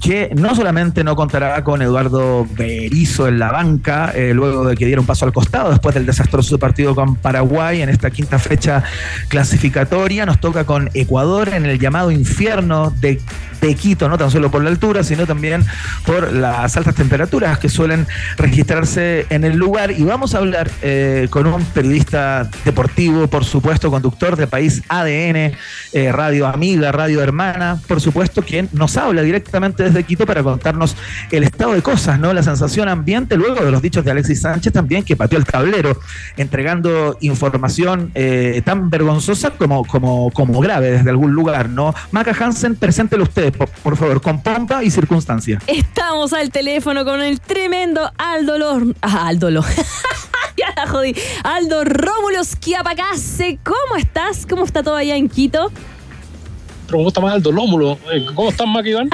que no solamente no contará con Eduardo Berizzo en la banca, eh, luego de que diera un paso al costado después del desastroso partido con Paraguay en esta quinta fecha clasificatoria, nos toca con Ecuador en el llamado infierno de de Quito, no tan solo por la altura, sino también por las altas temperaturas que suelen registrarse en el lugar. Y vamos a hablar eh, con un periodista deportivo, por supuesto, conductor de País ADN, eh, Radio Amiga, Radio Hermana, por supuesto, quien nos habla directamente desde Quito para contarnos el estado de cosas, ¿no? La sensación ambiente, luego de los dichos de Alexis Sánchez también, que pateó el tablero, entregando información eh, tan vergonzosa como, como, como grave desde algún lugar, ¿no? Maca Hansen, preséntelo usted, por, por favor, con pompa y circunstancia. Estamos al teléfono con el tremendo Aldo Lor... Ah, Aldo Lo- ya la jodí. Aldo Rómulo Schiapacase, ¿cómo estás? ¿Cómo está todo allá en Quito? pero me gusta más el dolómulo. Eh, ¿Cómo estás, Mac Iván?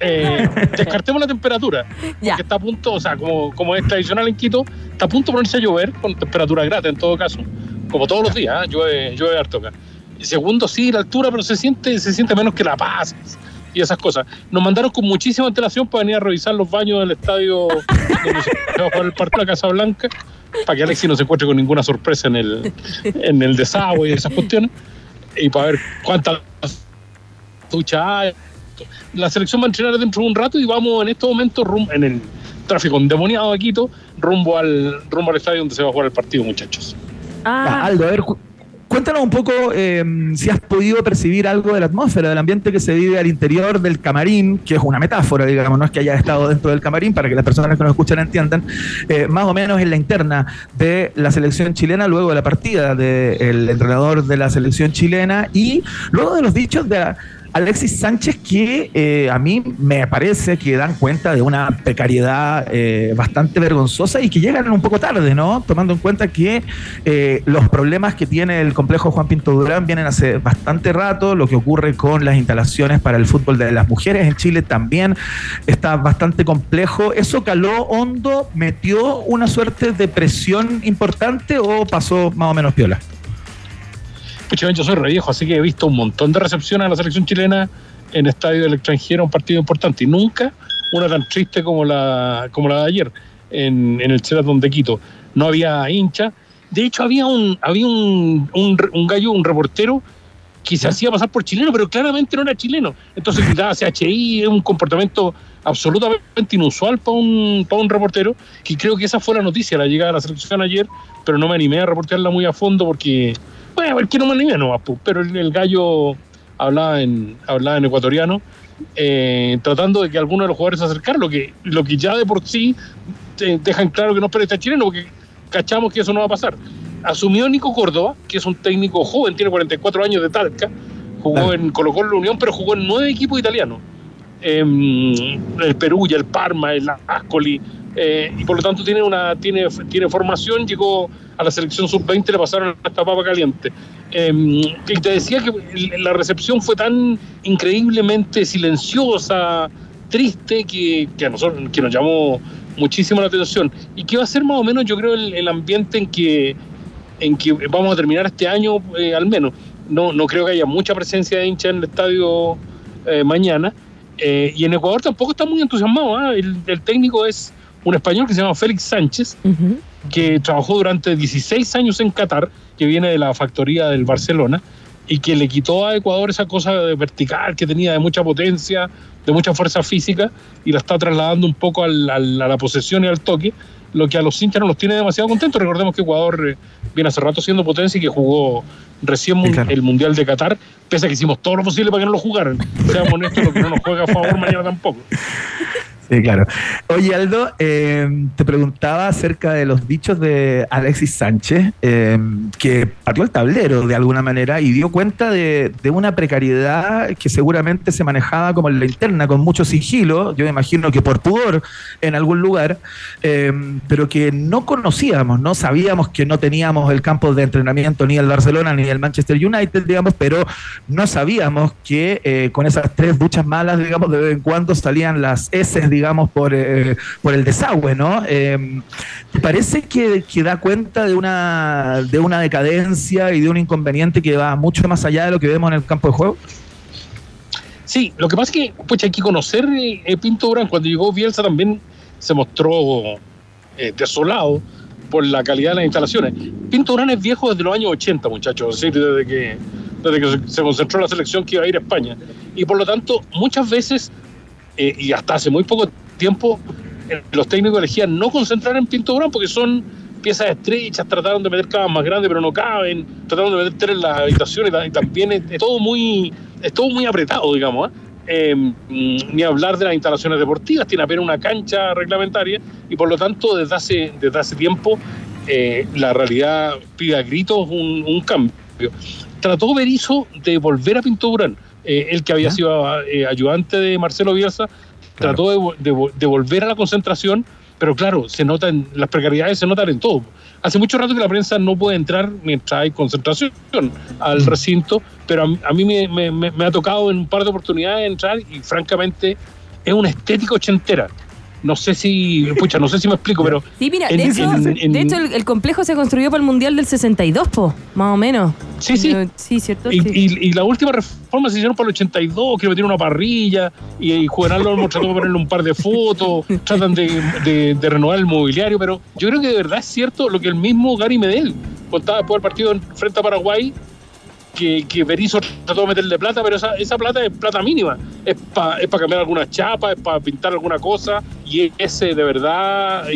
Eh, descartemos la temperatura, Ya. que está a punto, o sea, como, como es tradicional en Quito, está a punto de ponerse a llover con temperatura grata en todo caso, como todos los días, ¿eh? llueve, llueve harto acá. Y segundo, sí, la altura, pero se siente, se siente menos que La Paz y esas cosas. Nos mandaron con muchísima antelación para venir a revisar los baños del estadio donde se va a jugar el partido de Casablanca, para que Alexis no se encuentre con ninguna sorpresa en el, en el desagüe y esas cuestiones, y para ver cuántas duchas hay. La selección va a entrenar dentro de un rato y vamos en estos momentos en el tráfico endemoniado de Quito, rumbo al, rumbo al estadio donde se va a jugar el partido, muchachos. Ah, Aldo, a ver, cuéntanos un poco eh, si has podido percibir algo de la atmósfera, del ambiente que se vive al interior del camarín, que es una metáfora, digamos, no es que haya estado dentro del camarín, para que las personas que nos escuchan entiendan, eh, más o menos en la interna de la selección chilena, luego de la partida del entrenador de la selección chilena y luego de los dichos de Alexis Sánchez que eh, a mí me parece que dan cuenta de una precariedad eh, bastante vergonzosa y que llegan un poco tarde, ¿no? Tomando en cuenta que eh, los problemas que tiene el complejo Juan Pinto Durán vienen hace bastante rato, lo que ocurre con las instalaciones para el fútbol de las mujeres en Chile también está bastante complejo. ¿Eso caló hondo, metió una suerte de presión importante o pasó más o menos piola? Pucha, yo soy re viejo, así que he visto un montón de recepciones a la selección chilena en estadio del extranjero, un partido importante, y nunca una tan triste como la, como la de ayer en, en el Sheraton de Quito. No había hincha. De hecho, había un, había un, un, un gallo, un reportero, que se hacía pasar por chileno, pero claramente no era chileno. Entonces gritaba CHI, es un comportamiento absolutamente inusual para un, para un reportero, que creo que esa fue la noticia, la llegada de la selección ayer, pero no me animé a reportearla muy a fondo porque, bueno, a ver que no me animé nomás, pues, pero el, gallo hablaba en, hablaba en ecuatoriano, eh, tratando de que alguno de los jugadores se acercara, lo que, lo que ya de por sí te dejan claro que no espera este chileno, porque cachamos que eso no va a pasar. Asumió Nico Córdoba, que es un técnico joven, tiene 44 años de Talca, jugó Claro. en Colo Colo Unión, pero jugó en nueve equipos italianos. Em, el Perugia, el Parma, el Ascoli, eh, y por lo tanto tiene una tiene, tiene formación, llegó a la selección sub-20, le pasaron esta papa caliente. Em, y te decía que la recepción fue tan increíblemente silenciosa, triste, que, que a nosotros que nos llamó muchísimo la atención. Y que va a ser más o menos, yo creo, el, el ambiente en que, en que vamos a terminar este año, eh, al menos. No, no creo que haya mucha presencia de hincha en el estadio eh, mañana. Eh, y en Ecuador tampoco está muy entusiasmado. ¿ah? El, el técnico es un español que se llama Félix Sánchez, ujú. que trabajó durante 16 años en Qatar, que viene de la factoría del Barcelona, y que le quitó a Ecuador esa cosa de vertical que tenía de mucha potencia, de mucha fuerza física, y la está trasladando un poco al- al- a la posesión y al toque, lo que a los hinchas no los tiene demasiado contentos. Recordemos que Ecuador eh, viene hace rato siendo potencia y que jugó recién Sí, mun- claro. el Mundial de Qatar, pese a que hicimos todo lo posible para que no lo jugaran. Seamos honestos, lo que no nos juega a favor mañana tampoco. Sí, claro. Oye, Aldo, eh, te preguntaba acerca de los dichos de Alexis Sánchez, eh, que partió el tablero de alguna manera y dio cuenta de, una precariedad que seguramente se manejaba como en la interna, con mucho sigilo, yo me imagino que por pudor en algún lugar, eh, pero que no conocíamos, no sabíamos que no teníamos el campo de entrenamiento ni el Barcelona ni el Manchester United, digamos, pero no sabíamos que eh, con esas tres duchas malas, digamos, de vez en cuando salían las S, digamos, por, eh, por el desagüe, ¿no? Eh, ¿Te parece que, que da cuenta de una, de una decadencia y de un inconveniente que va mucho más allá de lo que vemos en el campo de juego? Sí, lo que pasa es que pucha, hay que conocer eh, eh, Pinto Durán. Cuando llegó Bielsa también se mostró eh, desolado por la calidad de las instalaciones. Pinto Durán es viejo desde los años 80, muchachos, decir, desde que, desde que se concentró la selección que iba a ir a España. Y por lo tanto, muchas veces, eh, y hasta hace muy poco tiempo, eh, los técnicos elegían no concentrar en Pinto Durán porque son piezas estrechas, trataron de meter camas más grandes pero no caben, trataron de meter tres en las habitaciones y también es, todo muy todo muy apretado, digamos. Eh, mm, ni hablar de las instalaciones deportivas, tiene apenas una cancha reglamentaria y por lo tanto desde hace, desde hace tiempo eh, la realidad pide a gritos un, un cambio. Trató Berizzo de volver a Pinto Durán, eh, el que había sido eh, ayudante de Marcelo Bielsa, trató de, vo- de vo- de volver a la concentración, pero claro, se notan, las precariedades se notan en todo. Hace mucho rato que la prensa no puede entrar mientras hay concentración al recinto, pero a, a mí me, me- me- me ha tocado en un par de oportunidades entrar y francamente es una estética ochentera. No sé si, pucha, no sé si me explico, pero Sí, mira, En- de hecho, en- en- de hecho el, el complejo se construyó para el Mundial del 62, po, más o menos. Sí, sí. Sí, ¿cierto? Y, Sí. y- y la última reforma se hicieron para el 82, que metieron una parrilla y, y Juvenal Olmo trató de ponerle un par de fotos, tratan de, de- de renovar el mobiliario, pero yo creo que de verdad es cierto lo que el mismo Gary Medel contaba después del partido en- frente a Paraguay, que, que Berizzo trató de meterle plata, pero esa, esa plata es plata mínima, es para es pa cambiar algunas chapas, es para pintar alguna cosa, y es eh, de verdad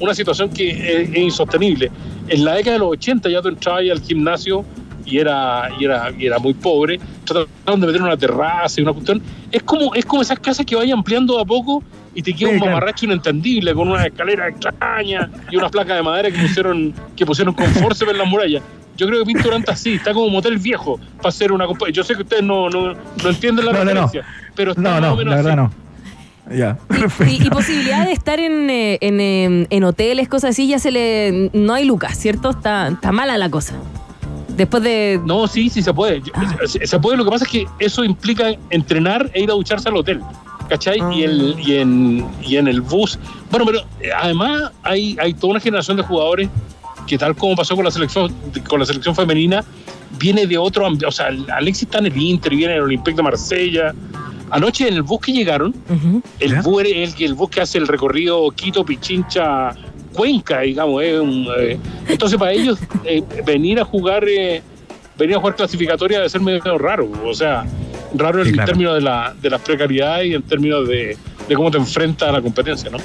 una situación que es, es insostenible. En la década de los 80 ya tú entrabas al gimnasio y era, y era, y era muy pobre, trataron de meter una terraza y una cuestión. Es como, es como esas casas que vayan ampliando de a poco y te queda Sí, un claro. mamarracho inentendible con una escalera extraña y unas placas de madera que pusieron, que pusieron con forceps en las murallas. Yo creo que Pinto Durán está así, está como motel viejo para hacer una Yo sé que ustedes no, no, no entienden la No, no, no. referencia, pero está No, más o no, menos la verdad así. no. Ya. Y, y posibilidad de estar en, eh, en, eh, en hoteles, cosas así, ya se le. No hay lucas, ¿cierto? Está, está mala la cosa. Después de. No, sí, sí se puede. Ah. se, se puede, lo que pasa es que eso implica entrenar e ir a ducharse al hotel. ¿Cachai? Ah. Y, el, y, en, y en el bus. Bueno, pero eh, además hay, hay toda una generación de jugadores que tal como pasó con la selección con la selección femenina, viene de otro ambiente. O sea, Alexis está en el Inter, viene en el Olympique de Marsella. Anoche en el bus que llegaron, el bus, el, el bus que hace el recorrido Quito, Pichincha, Cuenca, digamos. un, eh, entonces, para ellos, eh, venir a jugar eh, venir a jugar clasificatoria debe ser medio raro. O sea, raro Sí, en claro. términos de la, de las precariedades y en términos de, de cómo te enfrentas a la competencia, ¿no?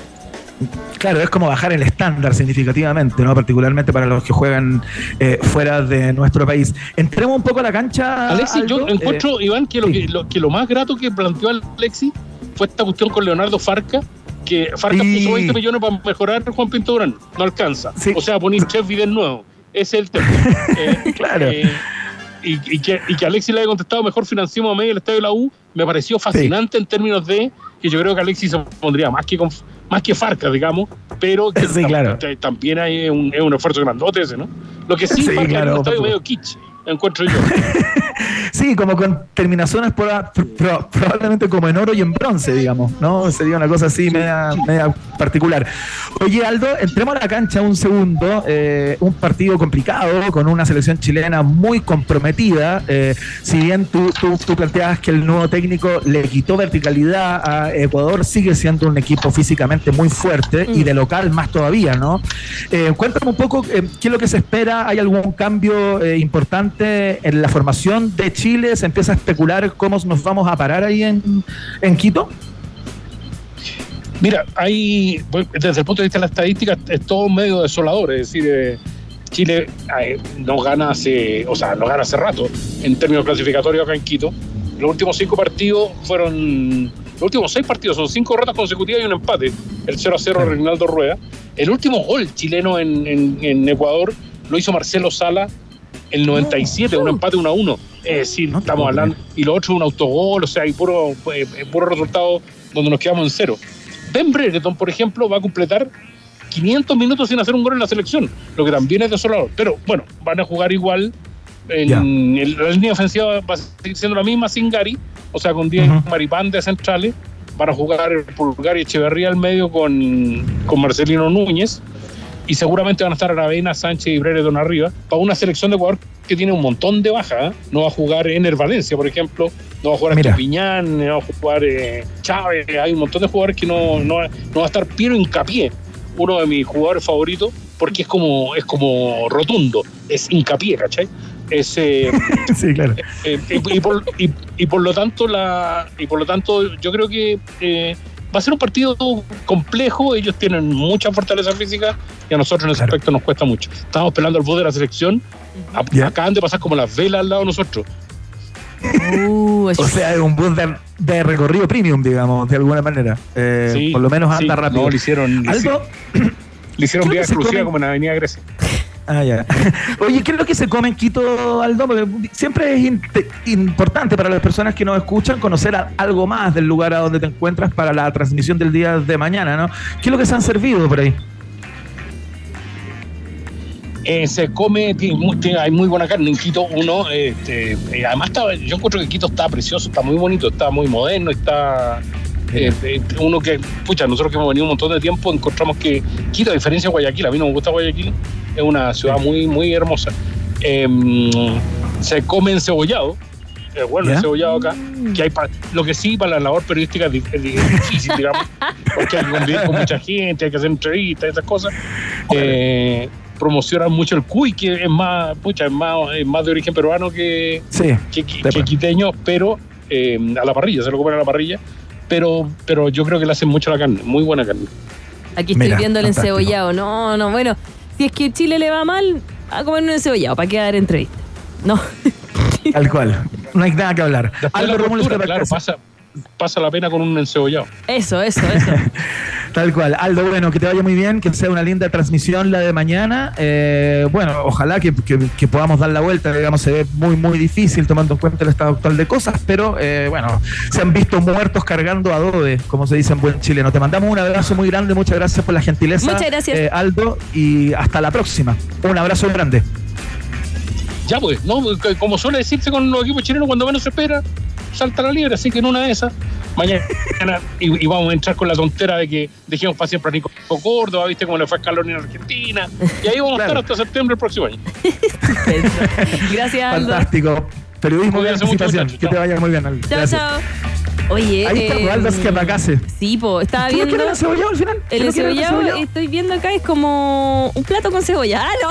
Claro, es como bajar el estándar significativamente, ¿no? Particularmente para los que juegan eh, fuera de nuestro país. Entremos un poco a la cancha. Alexis, yo Aldo. encuentro, Iván, que lo, sí. que, lo, que lo más grato que planteó Alexis fue esta cuestión con Leonardo Farca, que Farca Sí. puso 20 millones para mejorar Juan Pinto Durán, no alcanza. Sí. O sea, poner Chef Vidal nuevo. Ese es el tema. Eh, Claro. eh, y, y que, y que Alexis le haya contestado mejor financiamos a medio el estadio de la U, me pareció fascinante en términos de que yo creo que Alexis se pondría más que con, más que Farca, digamos, pero que Sí, claro. también hay un, es un esfuerzo grandote ese, ¿no? Lo que sí, Sí, Farca es claro, un por estadio supuesto. medio kitsch, encuentro yo. Sí, como con terminaciones por- pro- probablemente como en oro y en bronce, digamos, ¿no? Sería una cosa así media, media particular. Oye, Aldo, entremos a la cancha un segundo. eh, un partido complicado con una selección chilena muy comprometida. eh, si bien tú, tú, tú planteabas que el nuevo técnico le quitó verticalidad a Ecuador, sigue siendo un equipo físicamente muy fuerte y de local más todavía, ¿no? Eh, cuéntame un poco eh, qué es lo que se espera. ¿Hay algún cambio eh, importante en la formación de Chile? ¿Se empieza a especular cómo nos vamos a parar ahí en, en Quito? Mira, hay, desde el punto de vista de la estadística, es todo medio desolador. Es decir, eh, Chile eh, no gana hace, o sea, no gana hace rato en términos clasificatorios acá en Quito. Los últimos cinco partidos fueron, los últimos seis partidos son cinco derrotas consecutivas y un empate. El 0 a 0 Sí. Reinaldo Rueda. El último gol chileno en, en- en Ecuador lo hizo Marcelo Sala el 97, un empate 1 a 1. Es decir, No estamos hablando. Y lo otro un autogol, o sea, y puro, eh, puro resultado donde nos quedamos en cero. Ben Brereton, por ejemplo, va a completar 500 minutos sin hacer un gol en la selección, lo que también es desolador. Pero bueno, van a jugar igual. En, en la línea ofensiva va a seguir siendo la misma sin Gary, o sea, con 10 Ujú. Maripán de centrales. Van a jugar Pulgar y Echeverría al medio con, con Marcelino Núñez. Y seguramente van a estar Aravena, Sánchez y Brereton arriba. Para una selección de Ecuador que tiene un montón de bajas. ¿eh? No va a jugar Ener Valencia, por ejemplo. No va a jugar. Estupiñán, no va a jugar eh, Chávez. Hay un montón de jugadores que no, no, va- no va a estar Piero Hincapié, uno de mis jugadores favoritos, porque es como, es como rotundo. Es hincapié, ¿cachai? Es, eh, sí, claro. eh, y, y por, y- y por lo tanto la y por lo tanto yo creo que va a ser un partido complejo ellos tienen mucha fortaleza física y a nosotros en ese Claro. aspecto nos cuesta mucho estamos pelando el bus de la selección A- Ya. acaban de pasar como las velas al lado de nosotros Uh, O sea, es un bus de, de recorrido premium, digamos, de alguna manera. Eh, Sí, por lo menos sí. anda rápido. no le hicieron hici- le hicieron vía exclusiva como en Avenida Grecia Ah, ya. Oye, ¿qué es lo que se come en Quito, Aldo? Porque siempre es in- importante para las personas que nos escuchan conocer algo más del lugar a donde te encuentras para la transmisión del día de mañana, ¿no? ¿Qué es lo que se han servido por ahí? Eh, se come, tiene mu- tiene- hay muy buena carne en Quito. Uno, este, eh, además, está, yo encuentro que Quito está precioso, está muy bonito, está muy moderno, está, Eh, eh, uno que, pucha, nosotros que hemos venido un montón de tiempo encontramos que Quito, a diferencia de Guayaquil, a mí no me gusta Guayaquil, es una ciudad muy, muy hermosa. Em, se come encebollado, es bueno ¿Ya? el cebollado acá, que hay pa- lo que sí para la labor periodística es, di- es di- es difícil, digamos, porque hay que convivir con mucha gente, hay que hacer entrevistas, esas cosas. Eh, promocionan mucho el cuy, que es más, pucha, es más, es más de origen peruano que, Sí. que, que- que quiteño, pero eh, a la parrilla, se lo comen a la parrilla. Pero, pero yo creo que le hacen mucho la carne, muy buena carne. Aquí estoy Mira, viendo el fantástico. encebollado. No, no, bueno. Si es que Chile le va mal, a comer un encebollado para que dar entrevista. No. Tal cual. No hay nada que hablar. Después Aldo la cultura, claro, pasa, pasa la pena con un encebollado. Eso, eso, eso. Tal cual. Aldo, bueno, que te vaya muy bien, que sea una linda transmisión la de mañana. Eh, bueno, ojalá que, que- que podamos dar la vuelta, digamos, se ve muy, muy difícil tomando en cuenta el estado actual de cosas, pero eh, bueno, se han visto muertos cargando adobe, como se dice en buen chileno. Te mandamos un abrazo muy grande, muchas gracias por la gentileza. Muchas gracias. eh, Aldo, y hasta la próxima. Un abrazo grande. Ya pues, ¿no? Como suele decirse con los equipos chilenos, cuando menos se espera, salta la liebre, así que en una de esas, mañana, y, y vamos a entrar con la tontera de que dejemos para siempre a Nico Córdoba, viste cómo le fue a Scaloni en Argentina, y ahí vamos Claro. a estar hasta septiembre del próximo año. Gracias. Fantástico. Periodismo de mucho, muchachos. Que te vaya muy bien, Aldo. Chao, chao. Oye, Ahí está eh, Aldo Esquerracase. Sí, po, estaba ¿Tú no viendo. quieres el encebollado al final? El ¿Tú no encebollado, estoy viendo acá, es como un plato con cebolla. Ah, no.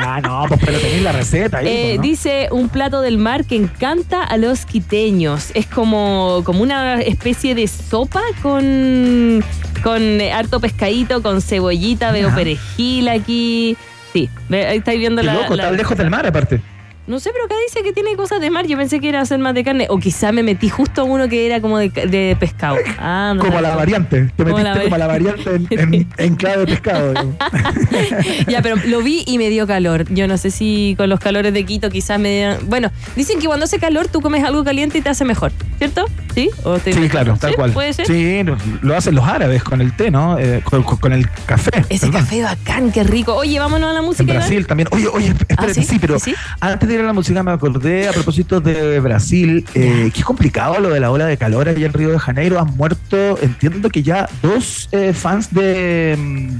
Ya, no, pues pero tenéis la receta ahí. Eh, pues, ¿no? Dice un plato del mar que encanta a los quiteños. Es como, como una especie de sopa con, con harto pescadito, con cebollita, veo perejil aquí. Sí, ahí estáis viendo Qué la, loco, la- tan lejos del mar aparte. No sé, pero acá dice que tiene cosas de mar. Yo pensé que era hacer más de carne. O quizá me metí justo a uno que era como de, de pescado. Ah, no. Como la variante. Te Como metiste la como la variante en, en, en clave de pescado. ya, pero lo vi y me dio calor. Yo no sé si con los calores de Quito quizás me dieran- Bueno, dicen que cuando hace calor tú comes algo caliente y te hace mejor, ¿cierto? ¿Sí? ¿O estoy Sí, claro, tal ¿Sí? cual. ¿Puede ser? Sí, lo- hacen los árabes con el té, ¿no? Eh, con, el café. Ese perdón. café bacán, qué rico. Oye, vámonos a la música. En Iván? Brasil también. Oye, oye, espérate, ¿sí? sí? pero ¿Sí? antes de ir a la música me acordé a propósito de Brasil, eh, que es complicado lo de la ola de calor allá en Río de Janeiro. Han muerto, entiendo que ya dos eh, fans de, mm,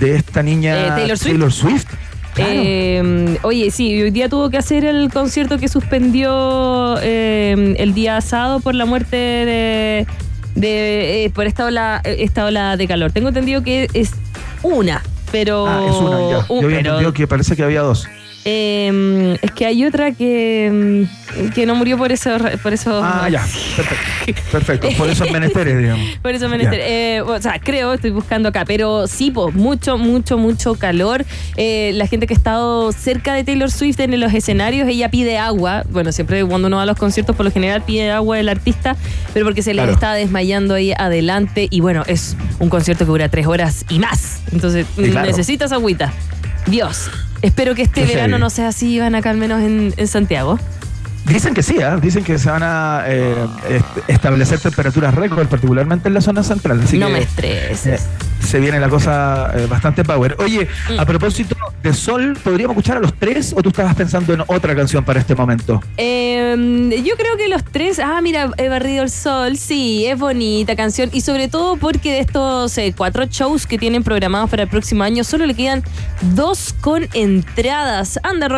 de esta niña Eh, Taylor Swift. Swift. Claro. Eh, oye, sí, hoy día tuvo que hacer el concierto que suspendió eh, el día asado por la muerte de, de eh, por esta ola, esta ola de calor. Tengo entendido que es una, pero ah, es una ya. un- Yo había pero, entendido que parece que había dos. Eh, es que hay otra que, mm, que no murió por eso, por eso. Ah, ya. Perfecto. Perfecto. Por esos menesteres, digamos. Por eso menester. Eh, o sea, creo, estoy buscando acá, pero sí, pues, mucho, mucho, mucho calor. Eh, la gente que ha estado cerca de Taylor Swift en los escenarios, ella pide agua. Bueno, siempre cuando uno va a los conciertos, por lo general pide agua el artista, pero porque se les Claro. está desmayando ahí adelante. Y bueno, es un concierto que dura tres horas y más. Entonces, Sí, claro. necesitas agüita. Dios. Espero que este Qué verano heavy. no sea así, van acá al menos en, en Santiago. Dicen que sí, ¿ah? dicen que se van a eh, est- establecer temperaturas récord, particularmente en la zona central. Así no que, me eh, estreses. Se viene la cosa eh, bastante power. Oye, Mm. a propósito de Sol, ¿podríamos escuchar a los tres o tú estabas pensando en otra canción para este momento? Eh, yo creo que los tres, ah, mira, He barrido el sol, sí, es bonita canción y sobre todo porque de estos eh, cuatro shows que tienen programados para el próximo año, solo le quedan dos con entradas. Anda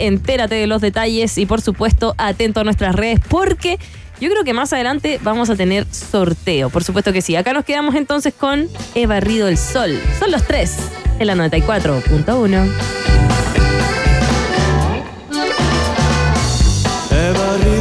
entérate de los detalles y por supuesto atento a nuestras redes porque yo creo que más adelante vamos a tener sorteo, por supuesto que sí. Acá nos quedamos entonces con He barrido el sol. Son los tres en la 94.1. He barrido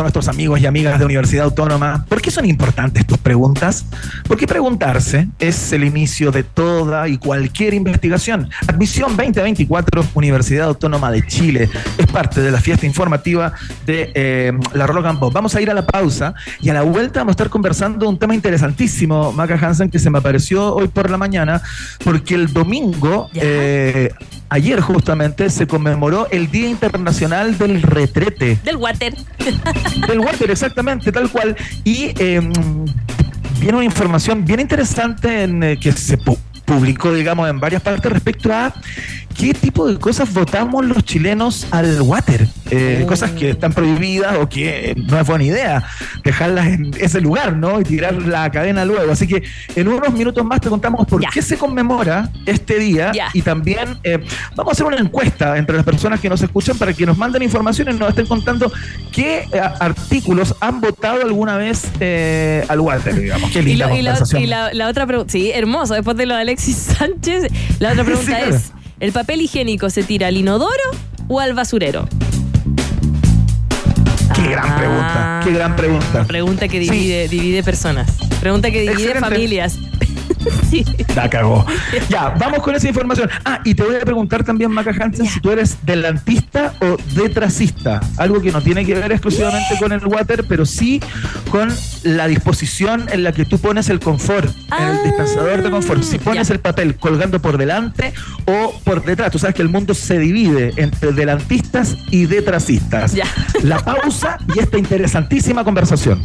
a nuestros amigos y amigas de Universidad Autónoma. ¿Por qué son importantes tus preguntas? Porque preguntarse es el inicio de toda y cualquier investigación. Admisión 2024, Universidad Autónoma de Chile. Es parte de la fiesta informativa de eh, la Rock and Pop. Vamos a ir a la pausa y a la vuelta vamos a estar conversando un tema interesantísimo, Maca Hansen, que se me apareció hoy por la mañana, porque el domingo, eh, ayer justamente, se conmemoró el Día Internacional del Retrete. Del water. Del water, exactamente, tal cual. Y eh, viene una información bien interesante en, eh, que se pu- publicó, digamos, en varias partes respecto a qué tipo de cosas votamos los chilenos al water. Eh, Cosas que están prohibidas o que no es buena idea dejarlas en ese lugar, ¿no? Y tirar la cadena luego. Así que en unos minutos más te contamos por qué se conmemora este día y también eh, vamos a hacer una encuesta entre las personas que nos escuchan para que nos manden información y nos estén contando qué eh, artículos han votado alguna vez eh, al water, digamos. Qué Y, linda lo- y la, conversación. y la- la otra pregunta, sí, hermoso, después de lo de Alexis Sánchez, la otra pregunta Sí, claro. ¿El papel higiénico se tira al inodoro o al basurero? Qué gran pregunta, qué gran pregunta. Pregunta que Sí. divide, divide personas. Pregunta que divide Excelente. familias. sí. La cagó. Ya, vamos con esa información. Ah, y te voy a preguntar también, Maca Hansen, si tú eres delantista o detracista. Algo que no tiene que ver exclusivamente con el water, pero sí con la disposición en la que tú pones el confort, en Ah, el dispensador de confort. Si pones ya. el papel colgando por delante o por detrás. Tú sabes que el mundo se divide entre delantistas y detracistas. Ya. La pausa y esta interesantísima conversación.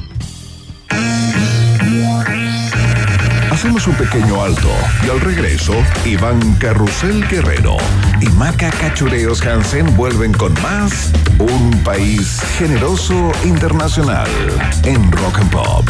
Hacemos un pequeño alto y al regreso, Iván Carrusel Guerrero y Maca Cachureos Hansen vuelven con más Un País Generoso Internacional en Rock and Pop.